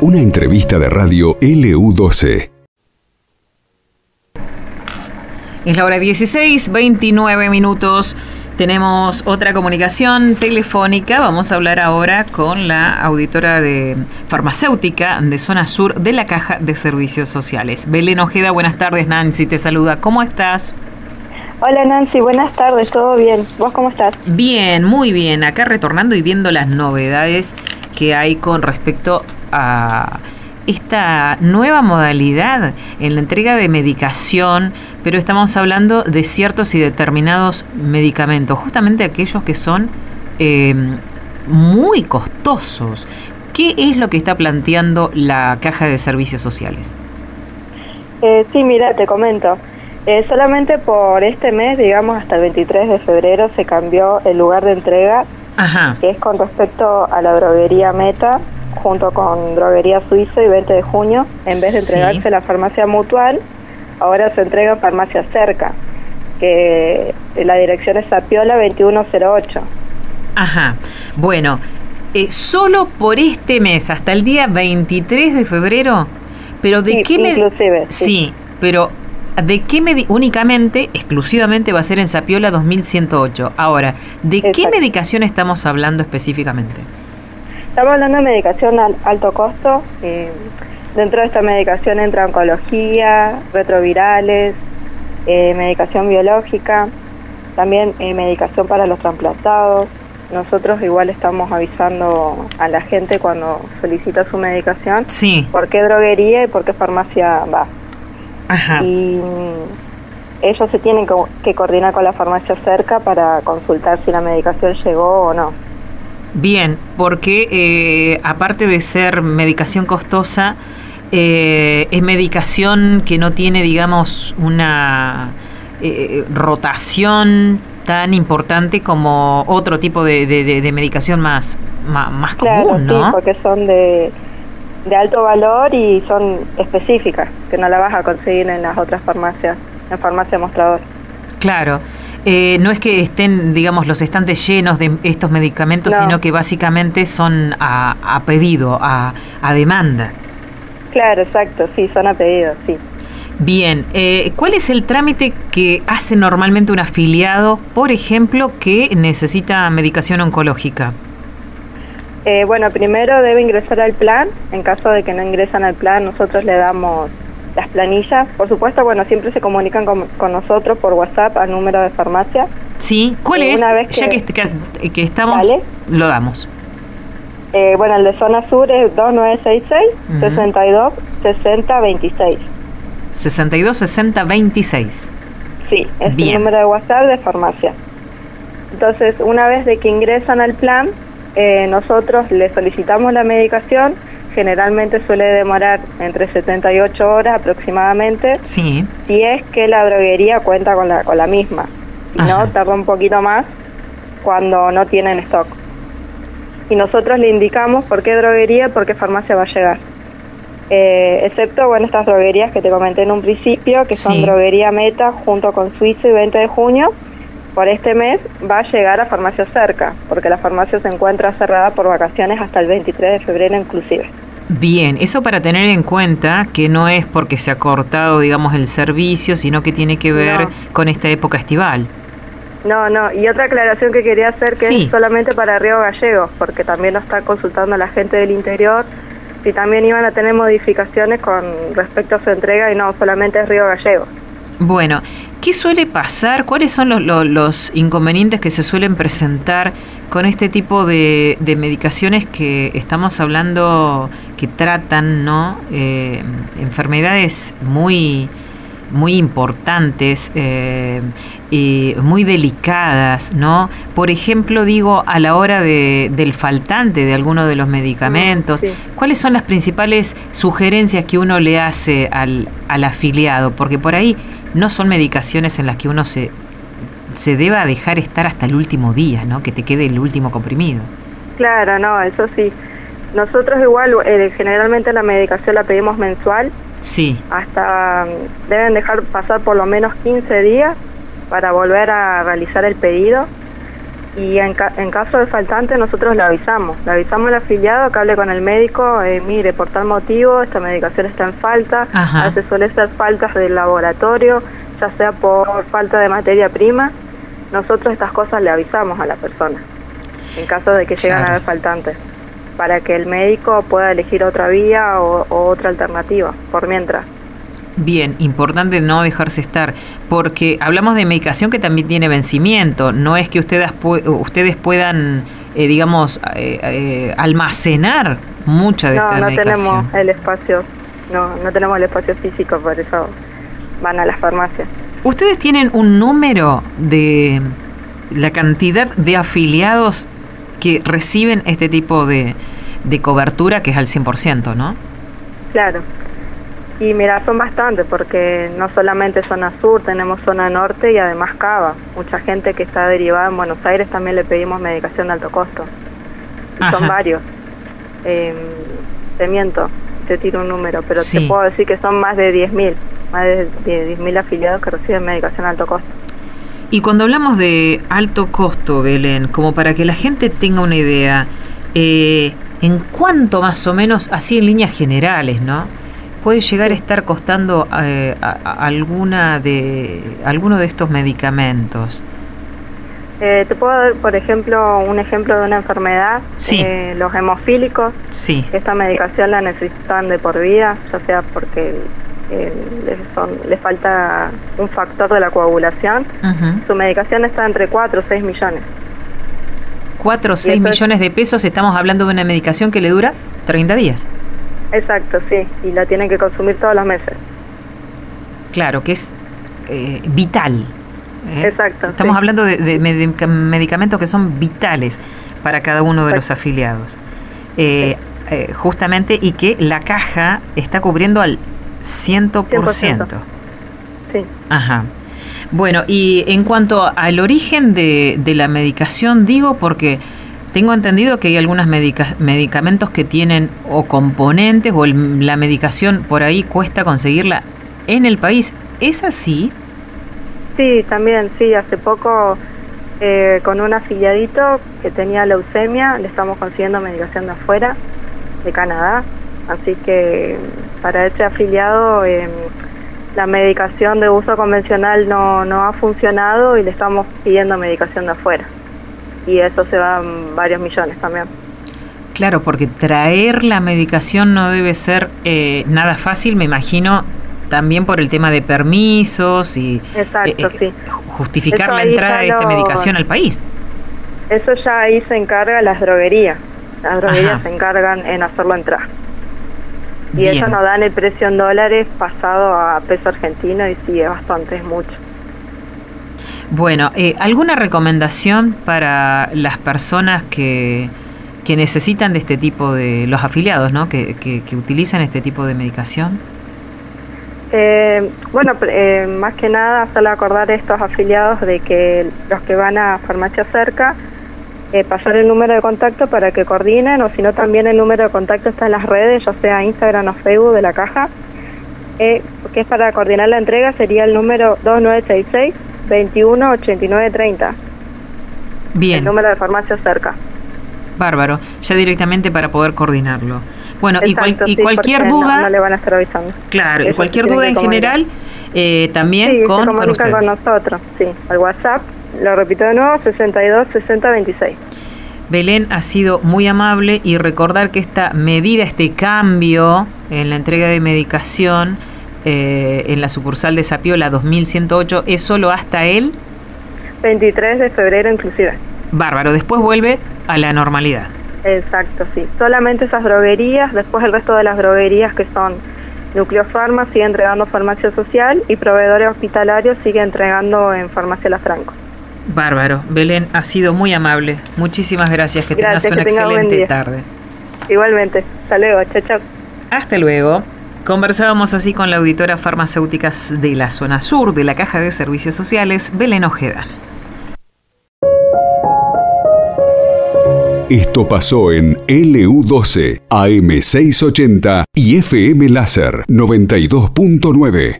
Una entrevista de radio LU12. Es la hora 16, 29 minutos. Tenemos otra comunicación telefónica. Vamos a hablar ahora con la auditora de farmacéutica de Zona Sur de la Caja de Servicios Sociales. Belén Ojeda, buenas tardes. Nancy te saluda. ¿Cómo estás? Hola Nancy, buenas tardes, ¿todo bien? ¿Vos cómo estás? Bien, muy bien. Acá retornando y viendo las novedades que hay con respecto a esta nueva modalidad en la entrega de medicación, pero estamos hablando de ciertos y determinados medicamentos, justamente aquellos que son eh, muy costosos. ¿Qué es lo que está planteando la Caja de Servicios Sociales? Eh, sí, mira, te comento. Eh, solamente por este mes, digamos hasta el 23 de febrero, se cambió el lugar de entrega, que es con respecto a la droguería Meta, junto con Droguería Suiza y 20 de junio, en vez de entregarse la farmacia mutual, ahora se entrega farmacia cerca, que la dirección es Sapiola 2108. Ajá, bueno, eh, solo por este mes, hasta el día 23 de febrero, pero ¿de qué inclusive, sí. sí, pero ¿De qué únicamente, exclusivamente va a ser en Sapiola 2108? Ahora, ¿de qué medicación estamos hablando específicamente? Estamos hablando de medicación al alto costo. Eh, dentro de esta medicación entra oncología, retrovirales, eh, medicación biológica, también eh, medicación para los trasplantados. Nosotros igual estamos avisando a la gente cuando solicita su medicación sí. por qué droguería y por qué farmacia va. Ajá. Y mm, ellos se tienen que coordinar con la farmacia cerca para consultar si la medicación llegó o no. Bien, porque eh, aparte de ser medicación costosa, eh, es medicación que no tiene, digamos, una eh, rotación tan importante como otro tipo de, medicación más, más, común, ¿no? Sí, porque son de, de alto valor y son específicas, que no la vas a conseguir en las otras farmacias, en farmacia mostrador. Claro. Eh, no es que estén, digamos, los estantes llenos de estos medicamentos, sino que básicamente son a, pedido, a, demanda. Claro, exacto, sí, son a pedido, sí. Bien, eh, ¿cuál es el trámite que hace normalmente un afiliado, por ejemplo, que necesita medicación oncológica? Eh, bueno, primero debe ingresar al plan. En caso de que no ingresan al plan, nosotros le damos las planillas. Por supuesto, bueno, siempre se comunican con, nosotros por WhatsApp al número de farmacia. Sí, ¿cuál es? ya que, que, estamos, lo damos. Eh, bueno, el de zona sur es 2966 62 60 26. 62 60 26. Sí, es el número de WhatsApp de farmacia. Entonces, una vez de que ingresan al plan, eh, nosotros le solicitamos la medicación generalmente suele demorar entre 78 horas aproximadamente. Sí. Si es que la droguería cuenta con la, con la misma. Si no, tarda un poquito más cuando no tienen stock. Y nosotros le indicamos por qué droguería, por qué farmacia va a llegar. Eh, excepto, bueno, estas droguerías que te comenté en un principio, que son Droguería Meta junto con Suiza y 20 de junio, por este mes va a llegar a farmacia cerca, porque la farmacia se encuentra cerrada por vacaciones hasta el 23 de febrero inclusive. Bien, eso para tener en cuenta que no es porque se ha cortado, digamos, el servicio, sino que tiene que ver con esta época estival. No, no, y otra aclaración que quería hacer que es solamente para Río Gallegos, porque también lo está consultando la gente del interior, si también iban a tener modificaciones con respecto a su entrega y no, solamente es Río Gallegos. Bueno, ¿qué suele pasar? ¿Cuáles son los, inconvenientes que se suelen presentar con este tipo de, medicaciones que estamos hablando que tratan ¿no? Eh, enfermedades muy muy importantes eh, y muy delicadas, ¿no? Por ejemplo, digo, a la hora de, del faltante de alguno de los medicamentos, ¿cuáles son las principales sugerencias que uno le hace al, al afiliado? Porque por ahí no son medicaciones en las que uno se, se deba dejar estar hasta el último día, ¿no? Que te quede el último comprimido. Claro, no, eso sí. Nosotros igual, eh, generalmente la medicación la pedimos mensual. Sí. Hasta mm, deben dejar pasar por lo menos 15 días para volver a realizar el pedido. Y en, en, caso de faltante nosotros le avisamos, le avisamos al afiliado que hable con el médico, eh, mire, por tal motivo esta medicación está en falta, a veces suele ser faltas del laboratorio, ya sea por falta de materia prima, nosotros estas cosas le avisamos a la persona, en caso de que lleguen a haber faltantes, para que el médico pueda elegir otra vía o otra alternativa, por mientras. Bien, importante no dejarse estar, porque hablamos de medicación que también tiene vencimiento, no es que ustedes, ustedes puedan, eh, digamos, eh, eh, almacenar mucha de esta medicación. No, tenemos el espacio, no, no tenemos el espacio físico, por eso van a las farmacias. ¿Ustedes tienen un número de la cantidad de afiliados que reciben este tipo de, de cobertura que es al 100%, no? Claro, y mira, son bastantes porque no solamente zona sur, tenemos zona norte y además Cava. Mucha gente que está derivada en Buenos Aires también le pedimos medicación de alto costo. son varios. Eh, te miento, te tiro un número, pero te puedo decir que son más de 10.000, más de 10.000 afiliados que reciben medicación de alto costo. Y cuando hablamos de alto costo, Belén, como para que la gente tenga una idea, eh, ¿en cuánto más o menos, así en líneas generales, ¿no? Puede llegar a estar costando eh, alguna de alguno de estos medicamentos? Eh, te puedo dar, por ejemplo, un ejemplo de una enfermedad, sí. Eh, los hemofílicos. Sí. Esta medicación la necesitan de por vida, ya sea porque les, falta un factor de la coagulación. Su medicación está entre 4 o 6 millones. 4 o 6 millones de pesos, estamos hablando de una medicación que le dura 30 días. Exacto, sí, y la tienen que consumir todos los meses. Claro, que es eh, vital. ¿eh? Exacto. Estamos hablando de, medicamentos que son vitales para cada uno de los afiliados. Eh, justamente, y que la caja está cubriendo al 100%. 100%. Sí. Ajá. Bueno, y en cuanto al origen de, de la medicación, digo, porque tengo entendido que hay algunos medicamentos que tienen o componentes o la medicación por ahí cuesta conseguirla en el país. ¿Es así? Sí, también, sí. Hace poco eh, con un afiliadito que tenía leucemia le estamos consiguiendo medicación de afuera, de Canadá. Así que para ese afiliado em, la medicación de uso convencional no, no ha funcionado y le estamos pidiendo medicación de afuera y eso se va varios millones también. Claro, porque traer la medicación no debe ser eh, nada fácil, me imagino, también por el tema de permisos y Exacto, eh, sí. justificar la entrada de esta medicación al país. Eso ya ahí se encarga las droguerías. Las droguerías se encargan en hacerlo entrar. Y eso nos dan el precio en dólares pasado a peso argentino y sí, es bastante, es mucho. Bueno, eh, ¿alguna recomendación para las personas que, que necesitan de este tipo de, los afiliados, ¿no? que, que, utilizan este tipo de medicación? Eh, bueno, eh, más que nada hacerle acordar a estos afiliados de que los que van a farmacia cerca, pasar el número de contacto para que coordinen, o si no también el número de contacto está en las redes, ya sea Instagram o Facebook de la caja, que es para coordinar la entrega, sería el número 2966 21 89 30. Bien. El número de farmacia cerca. Bárbaro, ya directamente para poder coordinarlo. Bueno, y, cualquier duda. No, le van a estar avisando. Claro, y cualquier duda en general, eh, también con, con ustedes. con nosotros, sí. Al WhatsApp, lo repito de nuevo, 62 60 26. Belén ha sido muy amable y recordar que esta medida, este cambio en la entrega de medicación, eh, en la sucursal de Sapiola 2108 es solo hasta el 23 de febrero inclusive. Bárbaro, después vuelve a la normalidad. Exacto, sí. Solamente esas droguerías, después el resto de las droguerías que son Nucleofarma sigue entregando farmacia social y proveedores hospitalarios sigue entregando en farmacia La Franco. Bárbaro. Belén, ha sido muy amable. Muchísimas gracias. Que tengas una excelente tarde. Igualmente. Hasta luego. Chao, chao. Hasta luego. Conversábamos así con la auditora farmacéuticas de la zona sur de la Caja de Servicios Sociales, Belén Ojeda. Esto pasó en LU12, AM680 y FM Láser 92.9.